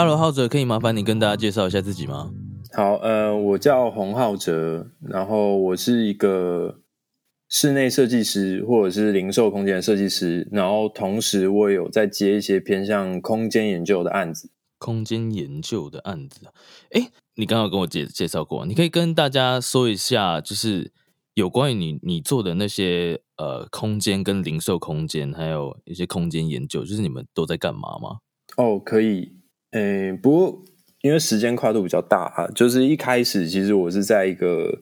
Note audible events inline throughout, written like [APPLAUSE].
Hello，浩哲，可以麻烦你跟大家介绍一下自己吗？好，呃，我叫洪浩哲，然后我是一个室内设计师或者是零售空间的设计师，然后同时我也有在接一些偏向空间研究的案子。空间研究的案子，哎，你刚刚跟我介介绍过，你可以跟大家说一下，就是有关于你你做的那些呃空间跟零售空间，还有一些空间研究，就是你们都在干嘛吗？哦，可以，诶，不过因为时间跨度比较大啊，就是一开始其实我是在一个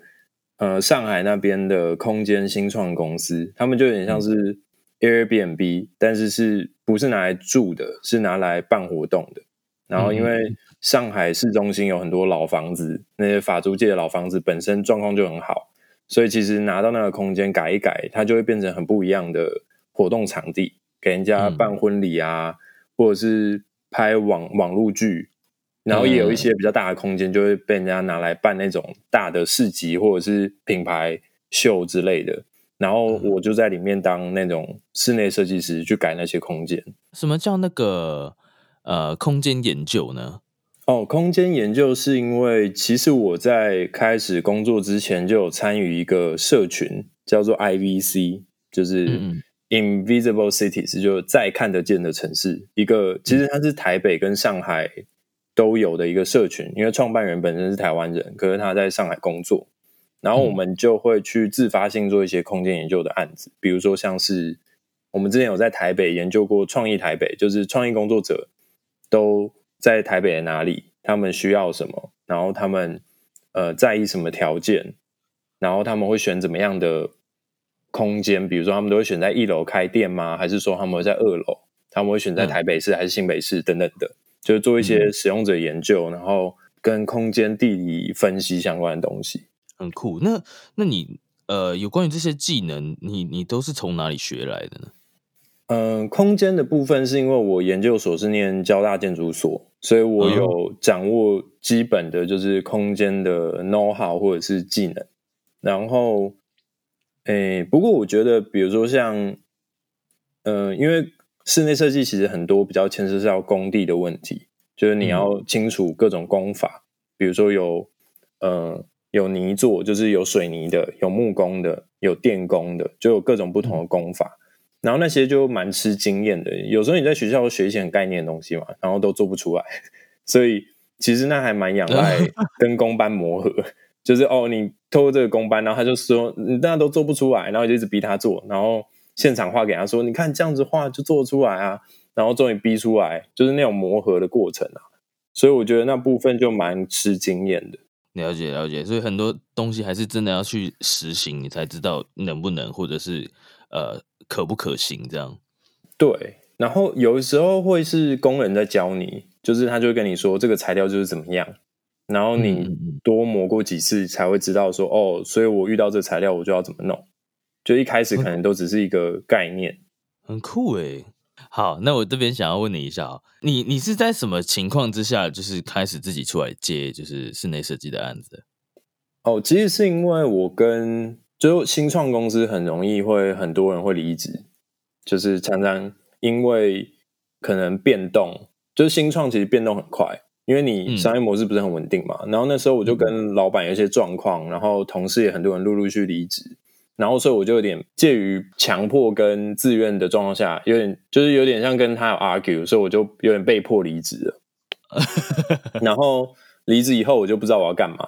呃上海那边的空间新创公司，他们就有点像是 Airbnb，但是是不是拿来住的，是拿来办活动的。然后因为上海市中心有很多老房子，那些法租界的老房子本身状况就很好，所以其实拿到那个空间改一改，它就会变成很不一样的活动场地，给人家办婚礼啊，或者是拍网网络剧，然后也有一些比较大的空间就会被人家拿来办那种大的市集或者是品牌秀之类的。然后我就在里面当那种室内设计师，去改那些空间。什么叫那个呃空间研究呢？哦，空间研究是因为其实我在开始工作之前就有参与一个社群，叫做 IVC，就是嗯 Invisible Cities，就再看得见的城市。一个其实它是台北跟上海都有的一个社群，因为创办人本身是台湾人，可是他在上海工作。然后我们就会去自发性做一些空间研究的案子，比如说像是我们之前有在台北研究过创意台北，就是创意工作者都在台北的哪里，他们需要什么，然后他们呃在意什么条件，然后他们会选怎么样的空间，比如说他们都会选在一楼开店吗？还是说他们会在二楼？他们会选在台北市还是新北市等等的，就是做一些使用者研究，然后跟空间地理分析相关的东西。很酷。那那你呃有关于这些技能，你你都是从哪里学来的呢？嗯，空间的部分是因为我研究所是念交大建筑所，所以我有掌握基本的就是空间的 know how 或者是技能。然后，诶，不过我觉得，比如说像，嗯、因为室内设计其实很多比较牵涉到工地的问题，就是你要清楚各种工法，比如说有，呃，有泥做，就是有水泥的，有木工的，有电工的，就有各种不同的工法。然后那些就蛮吃经验的，有时候你在学校学一些很概念的东西嘛，然后都做不出来，[LAUGHS] 所以其实那还蛮仰赖 [LAUGHS] 跟工班磨合。就是哦，你透过这个工班，然后他就说你大家都做不出来，然后就一直逼他做，然后现场画给他说，你看这样子画就做出来啊，然后终于逼出来，就是那种磨合的过程啊。所以我觉得那部分就蛮吃经验的。了解了解，所以很多东西还是真的要去实行，你才知道能不能，或者是呃可不可行这样。对，然后有的时候会是工人在教你，就是他就会跟你说这个材料就是怎么样，然后嗯你多磨过几次才会知道说哦，所以我遇到这材料我就要怎么弄。就一开始可能都只是一个概念。很酷诶。好，那我这边想要问你一下哦，你你是在什么情况之下，就是开始自己出来接就是室内设计的案子？哦，其实是因为我跟就新创公司很容易会很多人会离职，就是常常因为可能变动，就是新创其实变动很快，因为你嗯商业模式不是很稳定嘛。然后那时候我就跟老板有一些状况，然后同事也很多人陆陆续续离职，然后所以我就有点介于强迫跟自愿的状况下，有点就是有点像跟他有 argue，所以我就有点被迫离职了。[LAUGHS] 然后离职以后，我就不知道我要干嘛。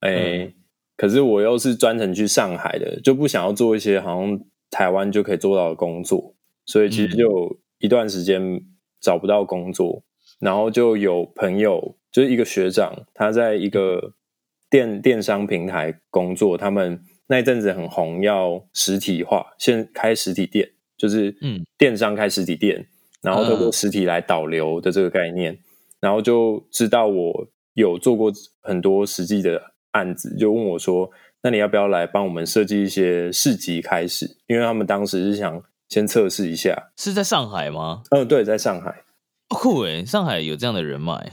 哎、可是我又是专程去上海的，就不想要做一些好像台湾就可以做到的工作，所以其实就有一段时间找不到工作。然后就有朋友，就是一个学长，他在一个电电商平台工作，他们那一阵子很红，要实体化，先开实体店，就是嗯，电商开实体店，然后透过实体来导流的这个概念，然后就知道我有做过很多实际的案子，就问我说：“那你要不要来帮我们设计一些市集开始？”因为他们当时是想先测试一下，是在上海吗？嗯，对，在上海。酷诶，上海有这样的人脉，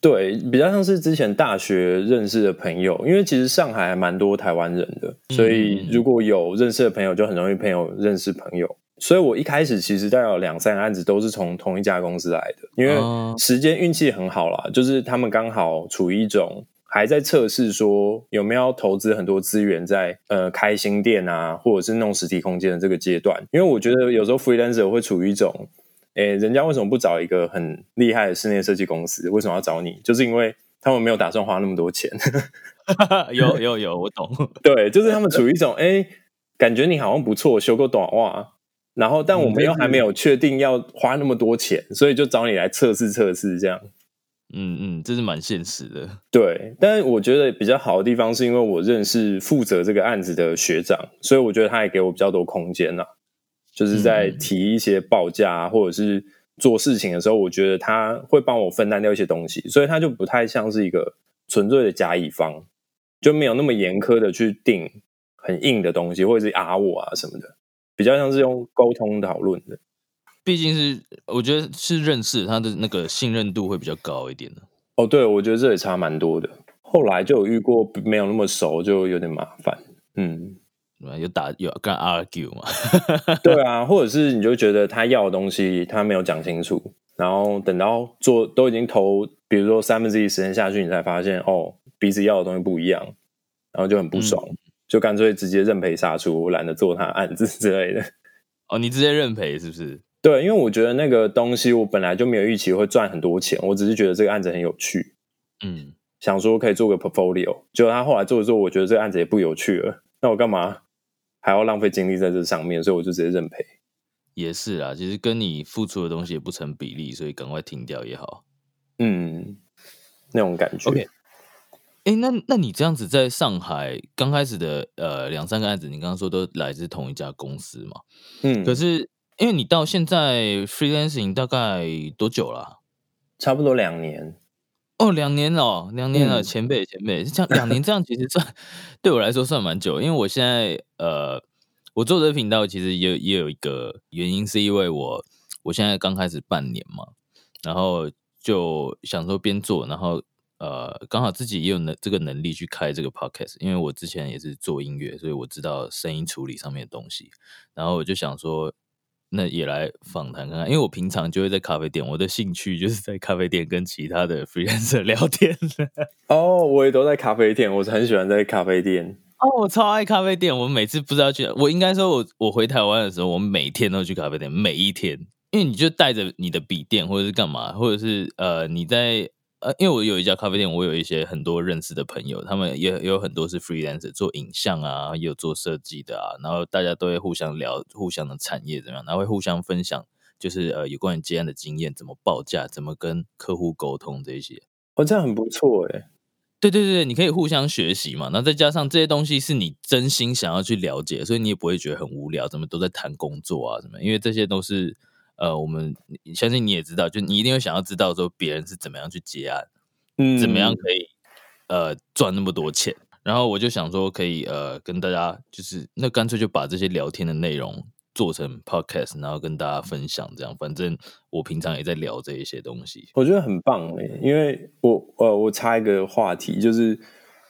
对，比较像是之前大学认识的朋友，因为其实上海还蛮多台湾人的，所以如果有认识的朋友，就很容易朋友认识朋友。所以我一开始其实大概有两三个案子都是从同一家公司来的，因为时间运气很好啦，就是他们刚好处于一种还在测试，说有没有投资很多资源在呃开新店啊，或者是弄实体空间的这个阶段。因为我觉得有时候 freelancer 会处于一种。哎，人家为什么不找一个很厉害的室内设计公司？为什么要找你？就是因为他们没有打算花那么多钱。[LAUGHS] 有有有，我懂。[LAUGHS] 对，就是他们处于一种哎，感觉你好像不错，修个短袜，然后但我们又还没有确定要花那么多钱，所以就找你来测试测试这样。嗯嗯，这是蛮现实的。对，但是我觉得比较好的地方是因为我认识负责这个案子的学长，所以我觉得他也给我比较多空间了。就是在提一些报价或者是做事情的时候，我觉得他会帮我分担掉一些东西，所以他就不太像是一个纯粹的甲乙方，就没有那么严苛的去定很硬的东西，或者是啊我啊什么的，比较像是用沟通讨论的。毕竟是我觉得是认识他的那个信任度会比较高一点的。哦，对，我觉得这也差蛮多的。后来就有遇过没有那么熟，就有点麻烦。嗯。有打有跟 argue 嘛？[LAUGHS] 对啊，或者是你就觉得他要的东西他没有讲清楚，然后等到做都已经投，比如说三分之一时间下去，你才发现哦，彼此要的东西不一样，然后就很不爽，就干脆直接认赔杀出，我懒得做他案子之类的。[LAUGHS] 哦，你直接认赔是不是？对，因为我觉得那个东西我本来就没有预期会赚很多钱，我只是觉得这个案子很有趣，嗯，想说可以做个 portfolio，结果他后来做着做，我觉得这个案子也不有趣了，那我干嘛？还要浪费精力在这上面，所以我就直接认赔。也是啊，其实跟你付出的东西也不成比例，所以赶快停掉也好。嗯，那种感觉。OK，哎，那那你这样子在上海刚开始的呃两三个案子，你刚刚说都来自同一家公司嘛？嗯。可是因为你到现在 freelancing 大概多久了？差不多两年。哦，两年了，两年了，前辈前辈，这样两年 [LAUGHS] 这样其实算对我来说算蛮久，因为我现在呃，我做这个频道其实也也有一个原因，是因为我我现在刚开始半年嘛，然后就想说边做，然后呃，刚好自己也有能这个能力去开这个 podcast，因为我之前也是做音乐，所以我知道声音处理上面的东西，然后我就想说。那也来访谈看看，因为我平常就会在咖啡店，我的兴趣就是在咖啡店跟其他的 freelancer [LAUGHS] 聊天。哦，我也都在咖啡店，我是很喜欢在咖啡店。哦，我超爱咖啡店，我每次不知道去，我应该说，我我回台湾的时候，我每天都去咖啡店，每一天，因为你就带着你的笔电或者是干嘛，或者是呃你在。呃，因为我有一家咖啡店，我有一些很多认识的朋友，他们也有很多是 freelancer 做影像啊，也有做设计的啊，然后大家都会互相聊互相的产业怎么样，然后会互相分享，就是呃有关于接案的经验，怎么报价，怎么跟客户沟通这些。哦，这样很不错哎。对对对，你可以互相学习嘛，那再加上这些东西是你真心想要去了解，所以你也不会觉得很无聊，怎么都在谈工作啊什么，因为这些都是。呃，我们相信你也知道，就你一定会想要知道说别人是怎么样去结案，嗯，怎么样可以呃赚那么多钱。然后我就想说，可以呃跟大家就是那干脆就把这些聊天的内容做成 podcast，然后跟大家分享。这样，反正我平常也在聊这一些东西，我觉得很棒诶。因为我呃我插一个话题，就是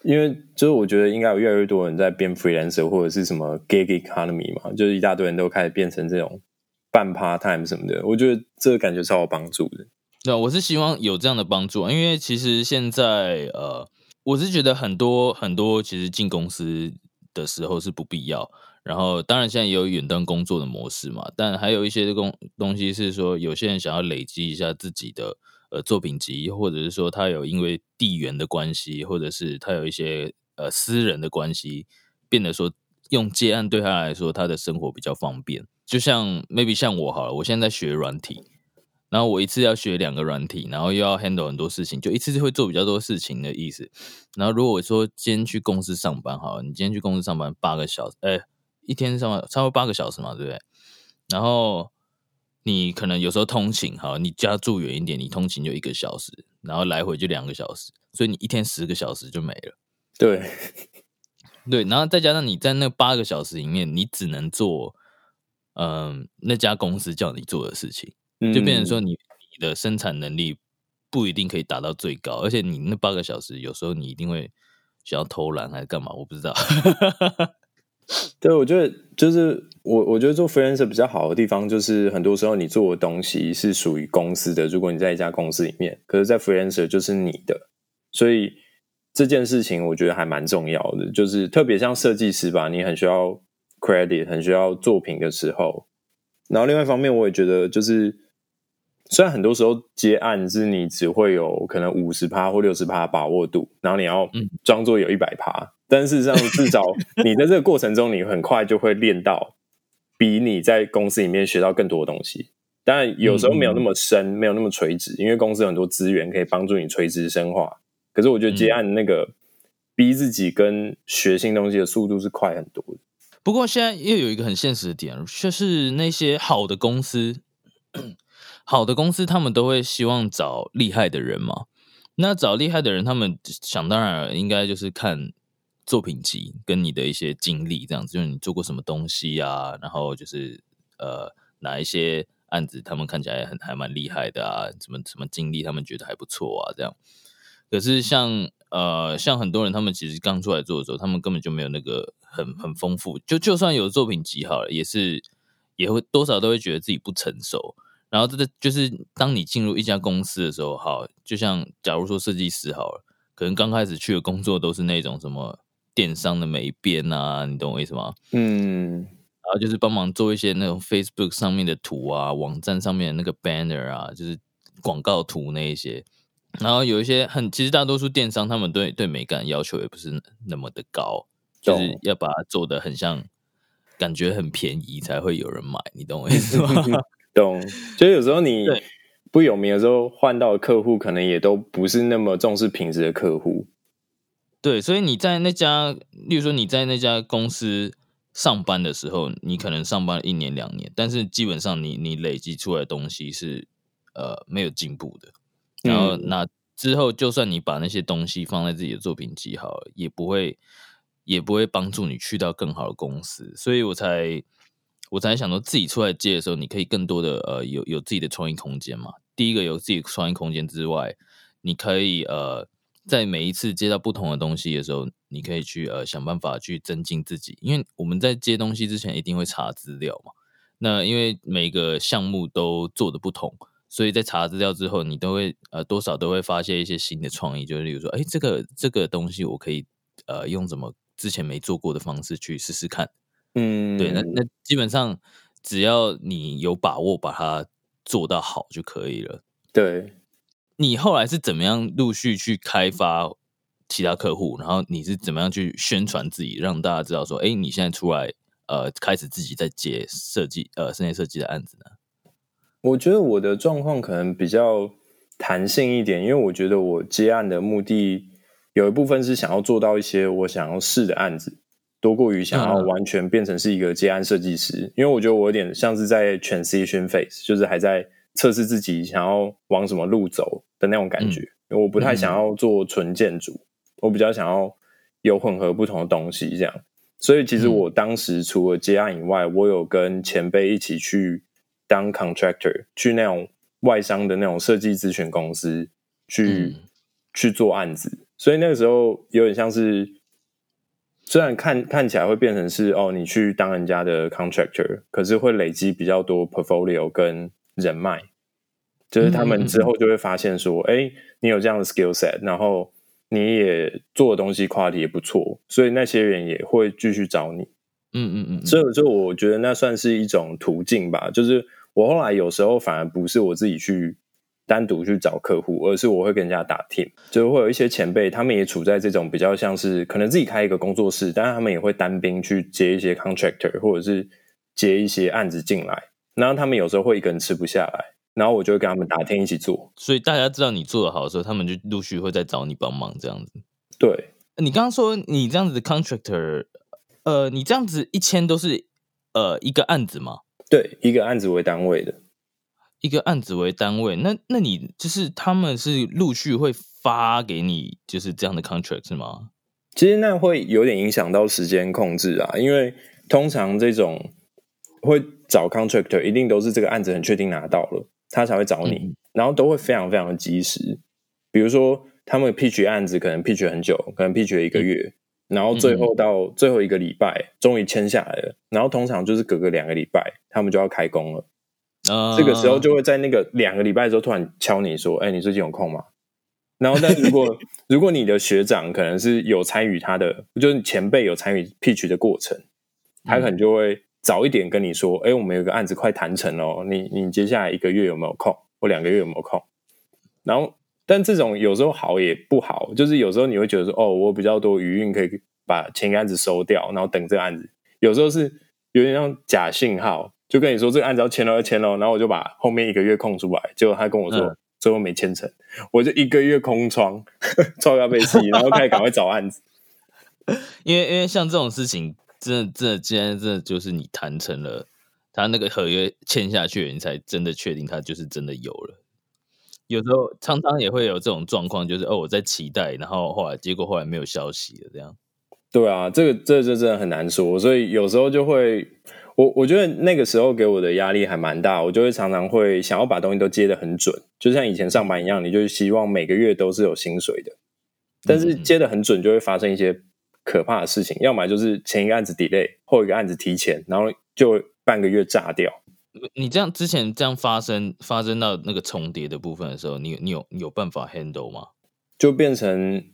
因为就是我觉得应该有越来越多人在变 freelancer 或者是什么 gig economy 嘛，就是一大堆人都开始变成这种。半 part time 什么的，我觉得这个感觉超有帮助的。对，我是希望有这样的帮助，因为其实现在呃，我是觉得很多很多其实进公司的时候是不必要。然后当然现在也有远端工作的模式嘛，但还有一些工东西是说，有些人想要累积一下自己的呃作品集，或者是说他有因为地缘的关系，或者是他有一些呃私人的关系，变得说用接案对他来说，他的生活比较方便。就像 maybe 像我好了，我现在在学软体，然然后我一次要学两个软体，然后又要 handle 很多事情，就一次会做比较多事情的意思。然后如果我说今天去公司上班，好，你今天去公司上班八个小时，哎，一天上班差不多八个小时嘛，对不对？然后你可能有时候通勤，哈，你家住远一点，你通勤就一个小时，然后来回就两个小时，所以你一天十个小时就没了。对，对，然后再加上你在那八个小时里面，你只能做，嗯，那家公司叫你做的事情。就变成说，你你的生产能力不一定可以达到最高，而且你那八个小时，有时候你一定会想要偷懒还是干嘛？我不知道。[LAUGHS] 对，我觉得就是我，我觉得做 freelancer 比较好的地方，就是很多时候你做的东西是属于公司的。如果你在一家公司里面，可是，在 freelancer 就是你的，所以这件事情我觉得还蛮重要的。就是特别像设计师吧，你很需要 credit，很需要作品的时候。然后另外一方面，我也觉得就是。虽然很多时候接案是你只会有可能五十趴或六十趴把握度，然后你要装作有一百趴，但事实上至少你在这个过程中，你很快就会练到比你在公司里面学到更多的东西。当然有时候没有那么深，没有那么垂直，因为公司有很多资源可以帮助你垂直深化。可是我觉得接案那个逼自己跟学新东西的速度是快很多的。不过现在又有一个很现实的点，就是那些好的公司。[CLEARS THROAT] 好的公司，他们都会希望找厉害的人嘛。那找厉害的人，他们想当然应该就是看作品集跟你的一些经历，这样子，就是你做过什么东西啊，然后就是呃哪一些案子，他们看起来很还蛮厉害的啊，什么什么经历，他们觉得还不错啊，这样。可是像呃像很多人，他们其实刚出来做的时候，他们根本就没有那个很很丰富，就就算有作品集好了，也是也会多少都会觉得自己不成熟。然后这个就是当你进入一家公司的时候，好，就像假如说设计师好了，可能刚开始去的工作都是那种什么电商的美编啊，你懂我意思吗？嗯，然后就是帮忙做一些那种 Facebook 上面的图啊，网站上面的那个 banner 啊，就是广告图那一些。然后有一些很，其实大多数电商他们对对美感要求也不是那么的高，就是要把它做的很像，感觉很便宜才会有人买，你懂我意思吗？[LAUGHS] 懂，就有时候你不有名的时候，换到的客户可能也都不是那么重视品质的客户。对，所以你在那家，例如说你在那家公司上班的时候，你可能上班一年两年，但是基本上你你累积出来的东西是呃没有进步的。然后那之后，就算你把那些东西放在自己的作品集好，也不会也不会帮助你去到更好的公司。所以我才。我才想到自己出来接的时候，你可以更多的呃有有自己的创意空间嘛。第一个有自己创意空间之外，你可以呃在每一次接到不同的东西的时候，你可以去呃想办法去增进自己。因为我们在接东西之前一定会查资料嘛。那因为每个项目都做的不同，所以在查资料之后，你都会呃多少都会发现一些新的创意。就是例如说，哎，这个这个东西我可以呃用怎么之前没做过的方式去试试看。嗯，对，那那基本上只要你有把握把它做到好就可以了。对，你后来是怎么样陆续去开发其他客户，然后你是怎么样去宣传自己，让大家知道说，哎，你现在出来呃，开始自己在接设计呃室内设计的案子呢？我觉得我的状况可能比较弹性一点，因为我觉得我接案的目的有一部分是想要做到一些我想要试的案子。多过于想要完全变成是一个接案设计师，因为我觉得我有点像是在 transition phase，就是还在测试自己想要往什么路走的那种感觉。因为我不太想要做纯建筑，我比较想要有混合不同的东西这样。所以其实我当时除了接案以外，我有跟前辈一起去当 contractor，去那种外商的那种设计咨询公司去去做案子。所以那个时候有点像是。虽然看看起来会变成是哦，你去当人家的 contractor，可是会累积比较多 portfolio 跟人脉，就是他们之后就会发现说，哎，你有这样的 skill set，然后你也做的东西 quality 也不错，所以那些人也会继续找你。嗯嗯嗯，所以就我觉得那算是一种途径吧。就是我后来有时候反而不是我自己去。单独去找客户，而是我会跟人家打 team，就会有一些前辈，他们也处在这种比较像是可能自己开一个工作室，但是他们也会单兵去接一些 contractor，或者是接一些案子进来，然后他们有时候会一个人吃不下来，然后我就会跟他们打听一起做。所以大家知道你做的好的时候，他们就陆续会再找你帮忙这样子。对，你刚刚说你这样子的 contractor，呃，你这样子一千都是呃一个案子吗？对，一个案子为单位的，一个案子为单位，那那你就是他们是陆续会发给你就是这样的 contract 是吗？其实那会有点影响到时间控制啊，因为通常这种会找 contractor，一定都是这个案子很确定拿到了，他才会找你，然后都会非常非常的及时。比如说他们 pitch 案子可能 pitch 很久，可能 pitch 一个月，然后最后到最后一个礼拜终于签下来了，然后通常就是隔个两个礼拜，他们就要开工了。这个时候就会在那个两个礼拜的时候突然敲你说：“哎，你最近有空吗？”然后，但如果 [LAUGHS] 如果你的学长可能是有参与他的，就是前辈有参与 pitch 的过程，他可能就会早一点跟你说：“哎，我们有个案子快谈成哦，你你接下来一个月有没有空？或两个月有没有空？”然后，但这种有时候好也不好，就是有时候你会觉得说：“哦，我比较多余韵可以把前个案子收掉，然后等这个案子。”有时候是有点像假信号，就跟你说这个案子要签了要签了，然后我就把后面一个月空出来，结果他跟我说。最后没签成，我就一个月空窗，创要被吸，然后开始赶快找案子。[LAUGHS] 因为因为像这种事情，真的真的，今天真的就是你谈成了，他那个合约签下去，你才真的确定他就是真的有了。有时候常常也会有这种状况，就是哦，我在期待，然后后来结果后来没有消息了，这样。对啊，这个这这真的很难说，所以有时候就会。我我觉得那个时候给我的压力还蛮大，我就会常常会想要把东西都接得很准，就像以前上班一样，你就希望每个月都是有薪水的。但是接得很准，就会发生一些可怕的事情，要么就是前一个案子 delay，后一个案子提前，然后就半个月炸掉。你这样之前这样发生发生到那个重叠的部分的时候，你你有你有办法 handle 吗？就变成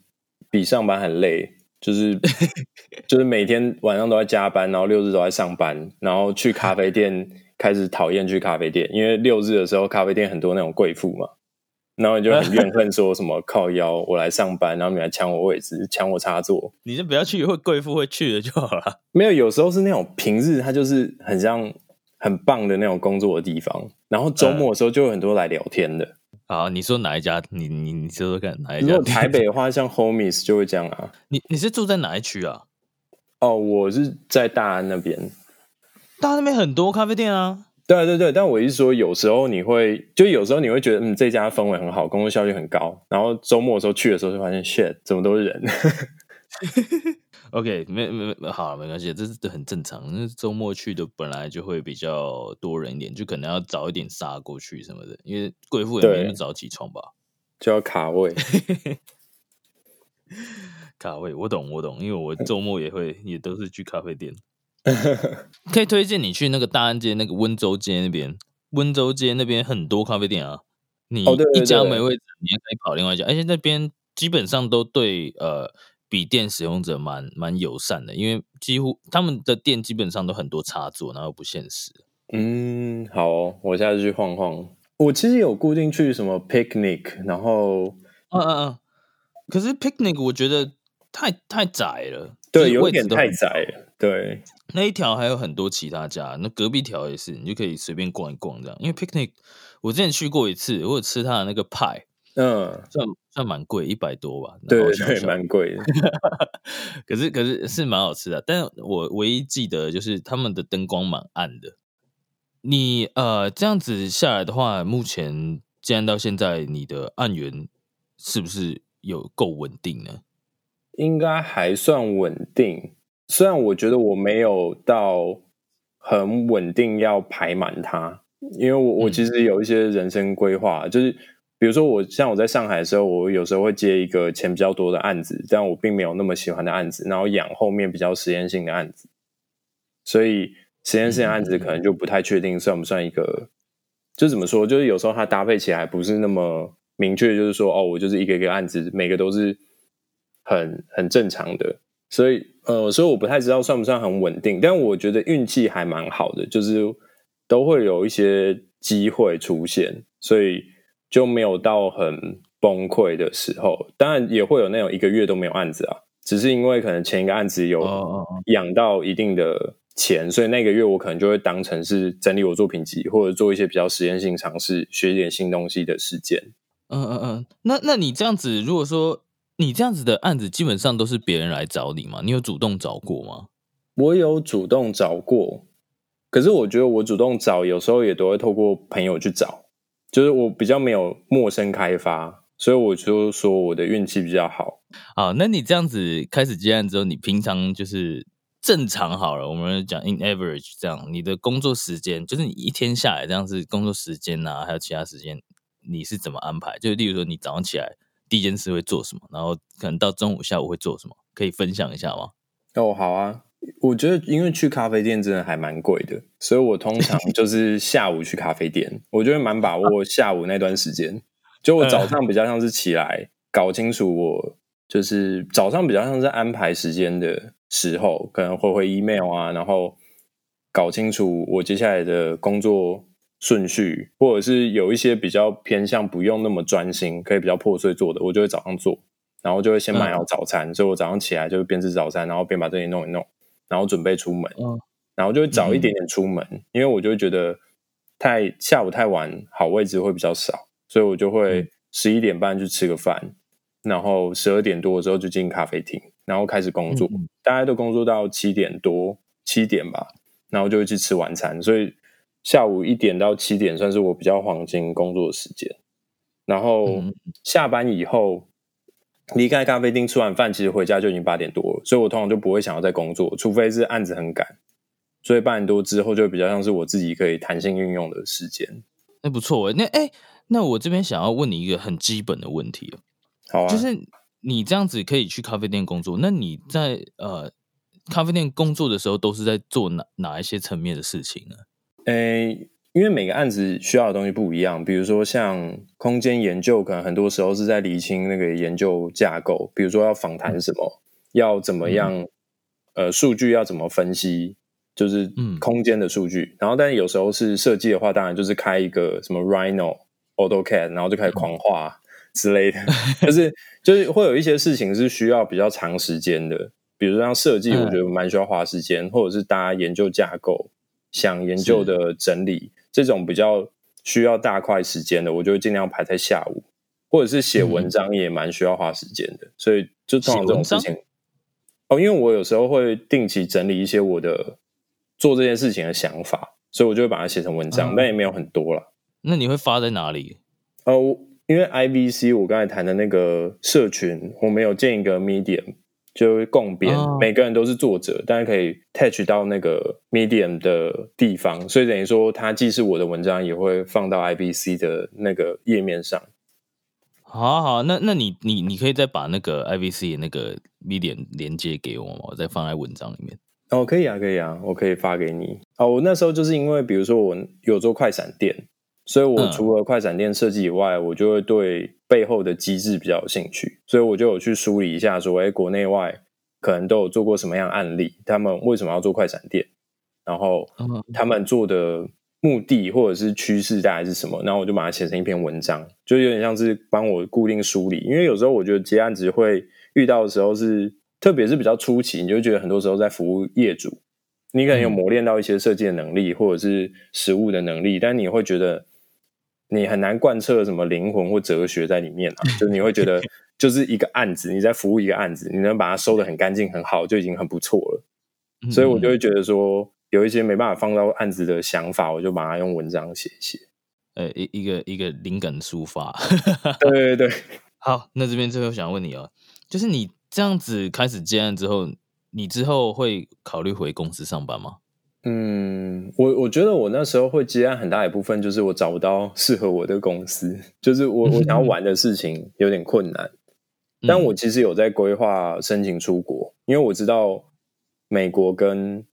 比上班很累。就是 [LAUGHS] 就是每天晚上都在加班，然后六日都在上班，然后去咖啡店 [LAUGHS] 开始讨厌去咖啡店，因为六日的时候咖啡店很多那种贵妇嘛，然后你就很怨恨说什么 [LAUGHS] 靠腰我来上班，然后你来抢我位置，抢我插座，你就不要去会贵妇会去的就好了。没有，有时候是那种平日他就是很像很棒的那种工作的地方，然后周末的时候就有很多来聊天的。好，你说哪一家？你你你说说看，哪一家？如 [LAUGHS] 果台北的话，像 Homies 就会这样啊。你你是住在哪一区啊？哦，我是在大安那边。大安那边很多咖啡店啊。对对对，但我是说，有时候你会，就有时候你会觉得，嗯，这家氛围很好，工作效率很高。然后周末的时候去的时候，就发现，shit，怎么都是人。[LAUGHS] OK，没没没，好，没关系，这是很正常。那周末去的本来就会比较多人一点，就可能要早一点杀过去什么的，因为贵妇也没那么早起床吧，就要卡位。[LAUGHS] 卡位，我懂，我懂，因为我周末也会，也都是去咖啡店。[LAUGHS] 可以推荐你去那个大安街、那个温州街那边，温州街那边很多咖啡店啊。你一家没位置，你也可以跑另外一家，而且那边基本上都对呃。笔电使用者蛮蛮友善的，因为几乎他们的店基本上都很多插座，然后不限时。嗯，好，我下次去晃晃。我其实有固定去什么 picnic，然后嗯嗯嗯，可是 picnic 我觉得太太窄了，对，有点太窄了。对，那一条还有很多其他家，那隔壁条也是，你就可以随便逛一逛这样。因为 picnic 我之前去过一次，我有吃他的那个派。嗯，算算蛮贵，一百多吧。对对，蛮贵的。[LAUGHS] 可是可是是蛮好吃的。但我唯一记得就是他们的灯光蛮暗的。你呃这样子下来的话，目前既然到现在，你的案源是不是有够稳定呢？应该还算稳定。虽然我觉得我没有到很稳定要排满它，因为我我其实有一些人生规划，就是。比如说，我像我在上海的时候，我有时候会接一个钱比较多的案子，但我并没有那么喜欢的案子，然后养后面比较实验性的案子，所以实验性的案子可能就不太确定算不算一个，就怎么说，就是有时候它搭配起来不是那么明确，就是说哦，我就是一个一个案子，每个都是很很正常的，所以呃，所以我不太知道算不算很稳定，但我觉得运气还蛮好的，就是都会有一些机会出现，所以。就没有到很崩溃的时候，当然也会有那种一个月都没有案子啊，只是因为可能前一个案子有养到一定的钱，所以那个月我可能就会当成是整理我作品集，或者做一些比较实验性尝试，学一点新东西的时间。嗯嗯嗯，那那你这样子，如果说你这样子的案子，基本上都是别人来找你吗？你有主动找过吗？我有主动找过，可是我觉得我主动找，有时候也都会透过朋友去找，就是我比较没有陌生开发，所以我就说我的运气比较好。啊，那你这样子开始接案之后，你平常就是正常好了，我们讲 in average 这样，你的工作时间就是你一天下来这样子工作时间呐，还有其他时间。你是怎么安排？就例如说，你早上起来第一件事会做什么，然后可能到中午、下午会做什么，可以分享一下吗？哦，好啊。我觉得，因为去咖啡店真的还蛮贵的，所以我通常 [LAUGHS] 就是下午去咖啡店。我觉得蛮把握下午那段时间。就我早上比较像是起来搞清楚，我就是早上比较像是安排时间的时候，可能回回 email 啊，然后搞清楚我接下来的工作。顺序，或者是有一些比较偏向不用那么专心，可以比较破碎做的，我就会早上做，然后就会先买好早餐，所以我早上起来就边吃早餐，然后边把这些弄一弄，然后准备出门，嗯。然后就会早一点点出门，因为我就会觉得太下午太晚，好位置会比较少，所以我就会十一点半去吃个饭，然后十二点多的时候就进咖啡厅，然后开始工作，大概都工作到七点多七点吧，然后就会去吃晚餐，所以。下午一点到七点算是我比较黄金工作时间，然后下班以后离开咖啡厅吃完饭，其实回家就已经八点多了，所以我通常就不会想要再工作，除非是案子很赶，所以八点多之后就比较像是我自己可以弹性运用的时间。那不错诶，那哎，那我这边想要问你一个很基本的问题好啊，就是你这样子可以去咖啡店工作，那你在呃咖啡店工作的时候都是在做哪哪一些层面的事情呢？诶，因为每个案子需要的东西不一样，比如说像空间研究，可能很多时候是在理清那个研究架构，比如说要访谈什么，要怎么样，呃，数据要怎么分析，就是空间的数据。然后，但是有时候是设计的话，当然就是开一个什么 Rhino、AutoCAD，然后就开始狂画之类的。[LAUGHS] 就是就是会有一些事情是需要比较长时间的，比如说像设计，我觉得蛮需要花时间，或者是大家研究架构。想研究的整理这种比较需要大块时间的，我就会尽量排在下午，或者是写文章也蛮需要花时间的，所以就通常这种事情。哦，因为我有时候会定期整理一些我的做这件事情的想法，所以我就会把它写成文章，但也没有很多了。那你会发在哪里？哦，因为 IVC 我刚才谈的那个社群，我没有建一个 Medium。就共编，每个人都是作者，但是可以 touch 到那个 medium 的地方，所以等于说，它既是我的文章，也会放到 IBC 的那个页面上。好好，那那你你你可以再把那个 IBC 的那个 medium 连接给我吗？我再放在文章里面。哦，可以啊，可以啊，我可以发给你。哦，我那时候就是因为，比如说我有做快闪店。所以，我除了快闪店设计以外，我就会对背后的机制比较有兴趣。所以，我就有去梳理一下，说，哎，国内外可能都有做过什么样案例，他们为什么要做快闪店，然后他们做的目的或者是趋势大概是什么？然后我就把它写成一篇文章，就有点像是帮我固定梳理。因为有时候我觉得接案子会遇到的时候是，特别是比较初期，你就觉得很多时候在服务业主，你可能有磨练到一些设计的能力或者是实物的能力，但你会觉得。你很难贯彻什么灵魂或哲学在里面啊，[LAUGHS] 就你会觉得就是一个案子，你在服务一个案子，你能把它收的很干净很好，就已经很不错了。所以我就会觉得说，有一些没办法放到案子的想法，我就把它用文章写一写。呃，一一个一个灵感抒发。对 [LAUGHS] 对对，[LAUGHS] 好，那这边最后想问你哦，就是你这样子开始接案之后，你之后会考虑回公司上班吗？嗯，我我觉得我那时候会接案很大一部分就是我找不到适合我的公司，就是我我想要玩的事情有点困难。但我其实有在规划申请出国，因为我知道美国跟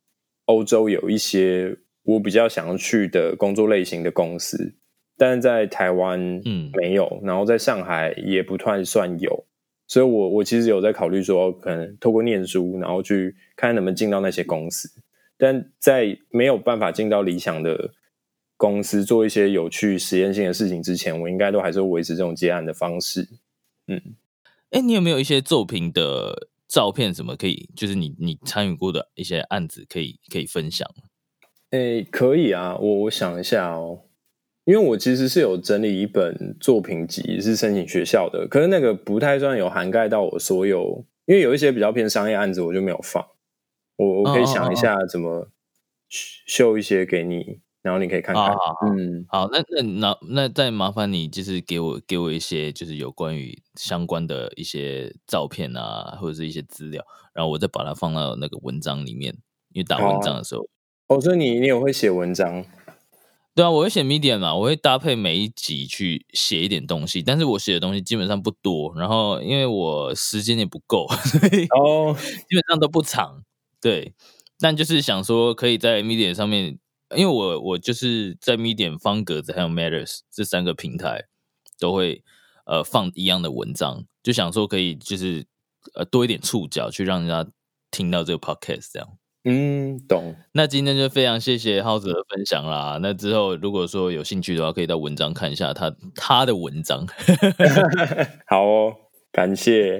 欧洲有一些我比较想要去的工作类型的公司，但是在台湾嗯没有，然后在上海也不太算有，所以我我其实有在考虑说，可能透过念书，然后去看能不能进到那些公司。但在没有办法进到理想的公司做一些有趣实验性的事情之前，我应该都还是会维持这种接案的方式。嗯，哎，你有没有一些作品的照片什么可以，就是你你参与过的一些案子可以可以分享？诶，可以啊，我我想一下哦，因为我其实是有整理一本作品集，是申请学校的，可是那个不太算有涵盖到我所有，因为有一些比较偏商业案子，我就没有放。我我可以想一下怎么秀一些给你。然后你可以看看，嗯，好，那那那那再麻烦你，就是给我给我一些，就是有关于相关的一些照片啊，或者是一些资料，然后我再把它放到那个文章里面。因为打文章的时候，哦，所以你你也会写文章？对啊，我会写 medium 嘛，我会搭配每一集去写一点东西，但是我写的东西基本上不多，然后因为我时间也不够，所以哦，基本上都不长。对，但就是想说，可以在 medium 上面。因为我我就是在 Medium 方格子还有 Matters 这三个平台都会呃放一样的文章，就想说可以就是呃多一点触角去让人家听到这个 Podcast 这样。嗯，懂。那今天就非常谢谢浩子的分享啦。那之后如果说有兴趣的话，可以到文章看一下他他的文章。[LAUGHS] 好哦，感谢。